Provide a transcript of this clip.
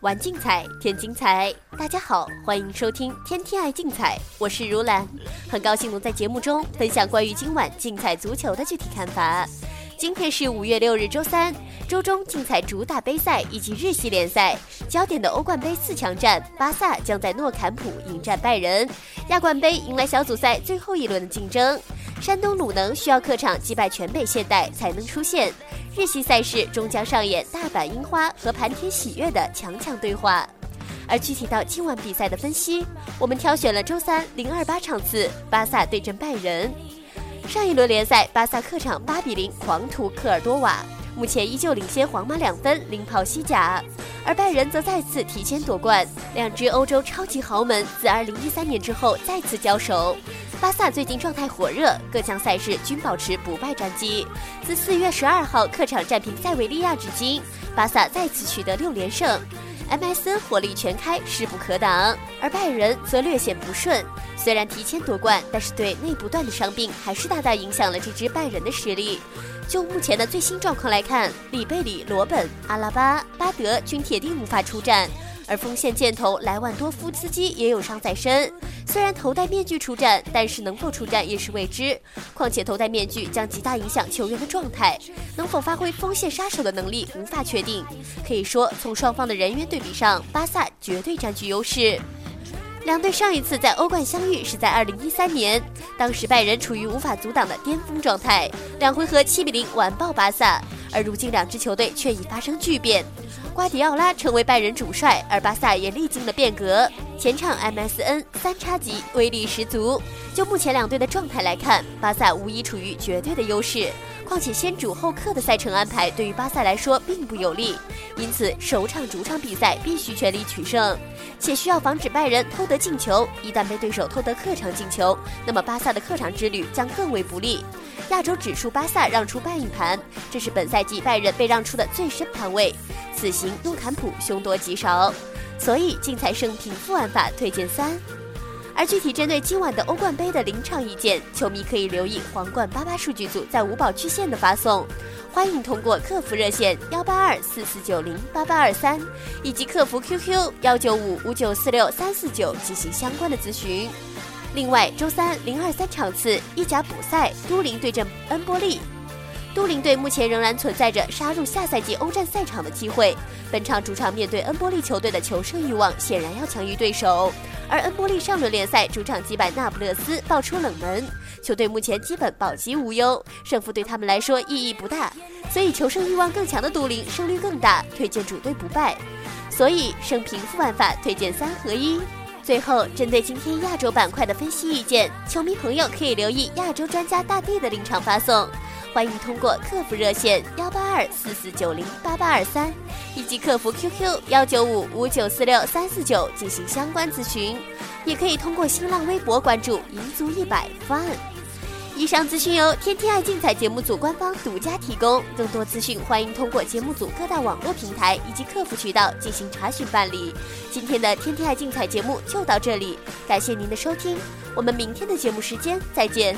玩竞彩，添精彩。大家好，欢迎收听《天天爱竞彩》，我是如兰，很高兴能在节目中分享关于今晚竞彩足球的具体看法。今天是五月六日，周三。周中竞彩主打杯赛以及日系联赛，焦点的欧冠杯四强战，巴萨将在诺坎普迎战拜仁。亚冠杯迎来小组赛最后一轮的竞争，山东鲁能需要客场击败全北现代才能出线。日系赛事终将上演大阪樱花和盘田喜悦的强强对话。而具体到今晚比赛的分析，我们挑选了周三零二八场次，巴萨对阵拜仁。上一轮联赛，巴萨客场八比零狂屠科尔多瓦，目前依旧领先皇马两分，领跑西甲。而拜仁则再次提前夺冠，两支欧洲超级豪门自二零一三年之后再次交手。巴萨最近状态火热，各项赛事均保持不败战绩。自四月十二号客场战平塞维利亚至今，巴萨再次取得六连胜。MSN 火力全开，势不可挡，而拜仁则略显不顺。虽然提前夺冠，但是对内不断的伤病还是大大影响了这支拜仁的实力。就目前的最新状况来看，里贝里、罗本、阿拉巴、巴德均铁定无法出战。而锋线箭头莱万多夫斯基也有伤在身，虽然头戴面具出战，但是能否出战也是未知。况且头戴面具将极大影响球员的状态，能否发挥锋线杀手的能力无法确定。可以说，从双方的人员对比上，巴萨绝对占据优势。两队上一次在欧冠相遇是在2013年，当时拜仁处于无法阻挡的巅峰状态，两回合7比0完爆巴萨。而如今两支球队却已发生巨变。瓜迪奥拉成为拜仁主帅，而巴萨也历经了变革。前场 MSN 三叉戟威力十足。就目前两队的状态来看，巴萨无疑处于绝对的优势。况且先主后客的赛程安排对于巴萨来说并不有利，因此首场主场比赛必须全力取胜，且需要防止拜仁偷得进球。一旦被对手偷得客场进球，那么巴萨的客场之旅将更为不利。亚洲指数巴萨让出半一盘，这是本赛季拜仁被让出的最深盘位。此行诺坎普凶多吉少，所以竞彩胜平负玩法推荐三。而具体针对今晚的欧冠杯的临场意见，球迷可以留意皇冠八八数据组在五宝区线的发送，欢迎通过客服热线幺八二四四九零八八二三以及客服 QQ 幺九五五九四六三四九进行相关的咨询。另外，周三零二三场次意甲补赛，都灵对阵恩波利。都灵队目前仍然存在着杀入下赛季欧战赛场的机会。本场主场面对恩波利球队的求胜欲望显然要强于对手。而恩波利上轮联赛主场击败那不勒斯，爆出冷门，球队目前基本保级无忧，胜负对他们来说意义不大。所以求胜欲望更强的都灵胜率更大，推荐主队不败。所以胜平负玩法推荐三合一。最后，针对今天亚洲板块的分析意见，球迷朋友可以留意亚洲专家大地的临场发送。欢迎通过客服热线幺八二四四九零八八二三，以及客服 QQ 幺九五五九四六三四九进行相关咨询，也可以通过新浪微博关注“银足一百 fun”。以上资讯由天天爱竞彩节目组官方独家提供，更多资讯欢迎通过节目组各大网络平台以及客服渠道进行查询办理。今天的天天爱竞彩节目就到这里，感谢您的收听，我们明天的节目时间再见。